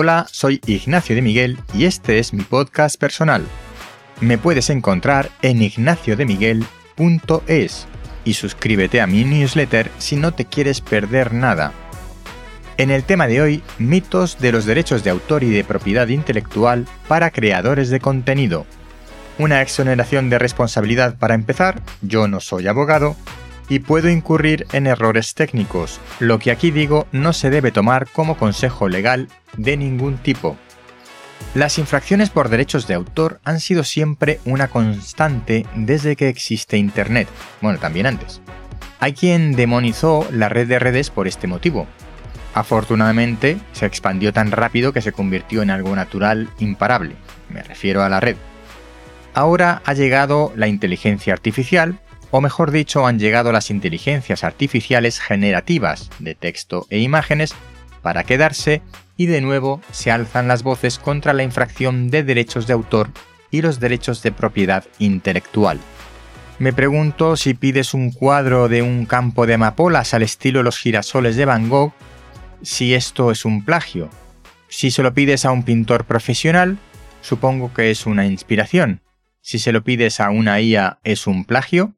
Hola, soy Ignacio de Miguel y este es mi podcast personal. Me puedes encontrar en ignaciodemiguel.es y suscríbete a mi newsletter si no te quieres perder nada. En el tema de hoy, mitos de los derechos de autor y de propiedad intelectual para creadores de contenido. Una exoneración de responsabilidad para empezar, yo no soy abogado, y puedo incurrir en errores técnicos. Lo que aquí digo no se debe tomar como consejo legal de ningún tipo. Las infracciones por derechos de autor han sido siempre una constante desde que existe Internet, bueno, también antes. Hay quien demonizó la red de redes por este motivo. Afortunadamente, se expandió tan rápido que se convirtió en algo natural imparable, me refiero a la red. Ahora ha llegado la inteligencia artificial o mejor dicho, han llegado las inteligencias artificiales generativas de texto e imágenes para quedarse y de nuevo se alzan las voces contra la infracción de derechos de autor y los derechos de propiedad intelectual. Me pregunto si pides un cuadro de un campo de amapolas al estilo los girasoles de Van Gogh, si esto es un plagio. Si se lo pides a un pintor profesional, supongo que es una inspiración. Si se lo pides a una IA, ¿es un plagio?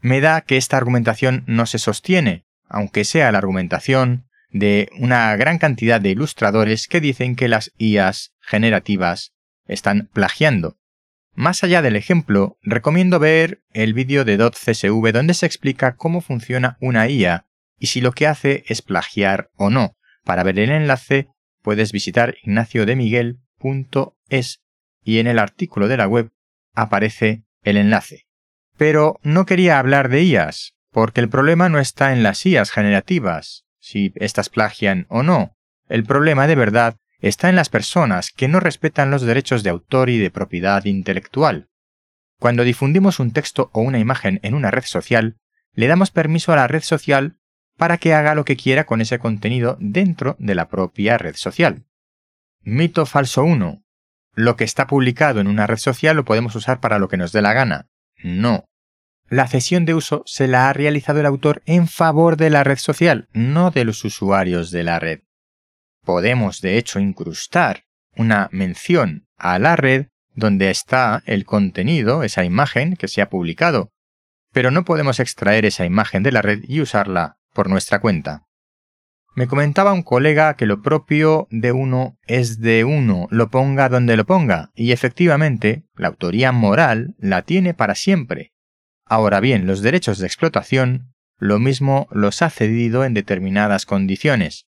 Me da que esta argumentación no se sostiene, aunque sea la argumentación de una gran cantidad de ilustradores que dicen que las IAs generativas están plagiando. Más allá del ejemplo, recomiendo ver el vídeo de .csv donde se explica cómo funciona una IA y si lo que hace es plagiar o no. Para ver el enlace puedes visitar ignaciodemiguel.es y en el artículo de la web aparece el enlace. Pero no quería hablar de IAS, porque el problema no está en las IAS generativas, si éstas plagian o no. El problema de verdad está en las personas que no respetan los derechos de autor y de propiedad intelectual. Cuando difundimos un texto o una imagen en una red social, le damos permiso a la red social para que haga lo que quiera con ese contenido dentro de la propia red social. Mito falso 1. Lo que está publicado en una red social lo podemos usar para lo que nos dé la gana. No. La cesión de uso se la ha realizado el autor en favor de la red social, no de los usuarios de la red. Podemos, de hecho, incrustar una mención a la red donde está el contenido, esa imagen que se ha publicado, pero no podemos extraer esa imagen de la red y usarla por nuestra cuenta. Me comentaba un colega que lo propio de uno es de uno, lo ponga donde lo ponga, y efectivamente, la autoría moral la tiene para siempre. Ahora bien, los derechos de explotación, lo mismo los ha cedido en determinadas condiciones.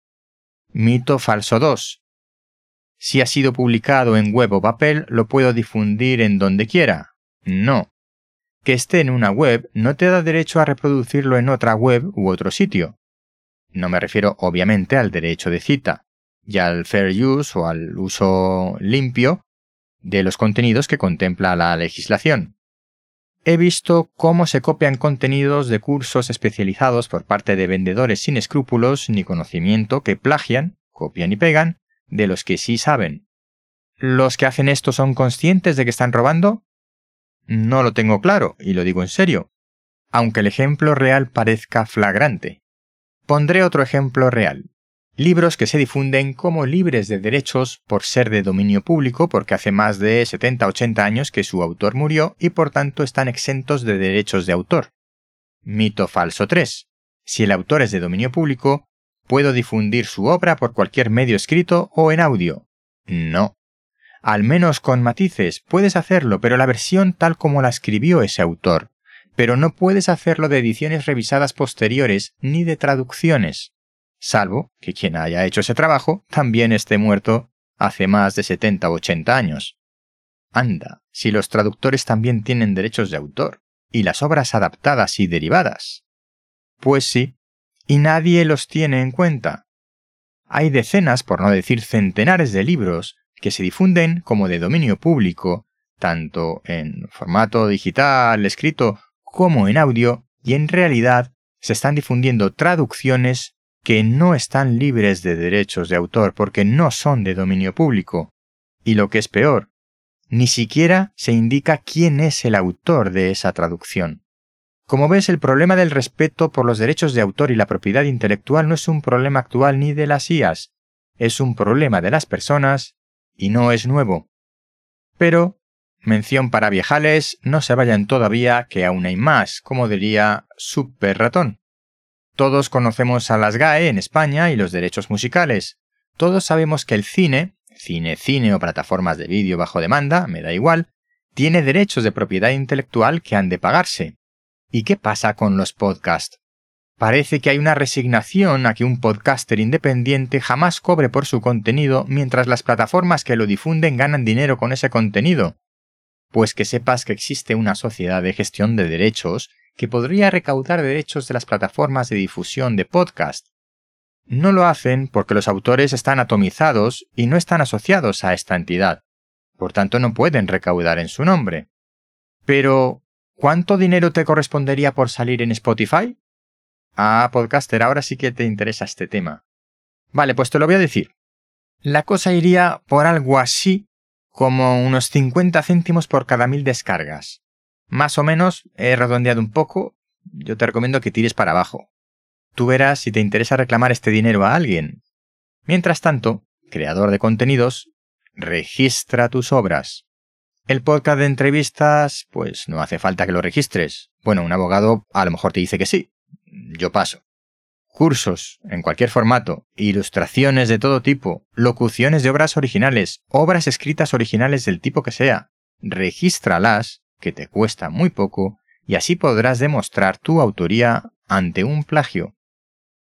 Mito falso 2. Si ha sido publicado en web o papel, lo puedo difundir en donde quiera. No. Que esté en una web no te da derecho a reproducirlo en otra web u otro sitio. No me refiero obviamente al derecho de cita y al fair use o al uso limpio de los contenidos que contempla la legislación. He visto cómo se copian contenidos de cursos especializados por parte de vendedores sin escrúpulos ni conocimiento que plagian, copian y pegan de los que sí saben. ¿Los que hacen esto son conscientes de que están robando? No lo tengo claro, y lo digo en serio, aunque el ejemplo real parezca flagrante. Pondré otro ejemplo real. Libros que se difunden como libres de derechos por ser de dominio público porque hace más de 70-80 años que su autor murió y por tanto están exentos de derechos de autor. Mito falso 3. Si el autor es de dominio público, ¿puedo difundir su obra por cualquier medio escrito o en audio? No. Al menos con matices puedes hacerlo, pero la versión tal como la escribió ese autor pero no puedes hacerlo de ediciones revisadas posteriores ni de traducciones, salvo que quien haya hecho ese trabajo también esté muerto hace más de 70 o 80 años. Anda, si los traductores también tienen derechos de autor, y las obras adaptadas y derivadas. Pues sí, y nadie los tiene en cuenta. Hay decenas, por no decir centenares de libros que se difunden como de dominio público, tanto en formato digital, escrito como en audio y en realidad se están difundiendo traducciones que no están libres de derechos de autor porque no son de dominio público. Y lo que es peor, ni siquiera se indica quién es el autor de esa traducción. Como ves, el problema del respeto por los derechos de autor y la propiedad intelectual no es un problema actual ni de las IAS, es un problema de las personas y no es nuevo. Pero, mención para viejales, no se vayan todavía que aún hay más, como diría Super Ratón. Todos conocemos a las GAE en España y los derechos musicales. Todos sabemos que el cine, cine, cine o plataformas de vídeo bajo demanda, me da igual, tiene derechos de propiedad intelectual que han de pagarse. ¿Y qué pasa con los podcasts? Parece que hay una resignación a que un podcaster independiente jamás cobre por su contenido mientras las plataformas que lo difunden ganan dinero con ese contenido. Pues que sepas que existe una sociedad de gestión de derechos que podría recaudar derechos de las plataformas de difusión de podcast. No lo hacen porque los autores están atomizados y no están asociados a esta entidad. Por tanto, no pueden recaudar en su nombre. Pero, ¿cuánto dinero te correspondería por salir en Spotify? Ah, podcaster, ahora sí que te interesa este tema. Vale, pues te lo voy a decir. La cosa iría por algo así como unos 50 céntimos por cada mil descargas. Más o menos, he redondeado un poco, yo te recomiendo que tires para abajo. Tú verás si te interesa reclamar este dinero a alguien. Mientras tanto, creador de contenidos, registra tus obras. El podcast de entrevistas, pues no hace falta que lo registres. Bueno, un abogado a lo mejor te dice que sí, yo paso. Cursos, en cualquier formato, ilustraciones de todo tipo, locuciones de obras originales, obras escritas originales del tipo que sea, regístralas, que te cuesta muy poco, y así podrás demostrar tu autoría ante un plagio.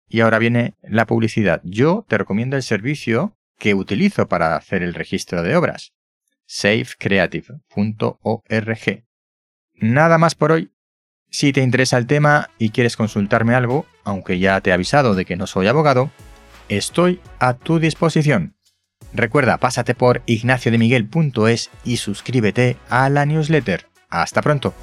Y ahora viene la publicidad. Yo te recomiendo el servicio que utilizo para hacer el registro de obras. safecreative.org. Nada más por hoy. Si te interesa el tema y quieres consultarme algo, aunque ya te he avisado de que no soy abogado, estoy a tu disposición. Recuerda, pásate por ignaciodemiguel.es y suscríbete a la newsletter. Hasta pronto.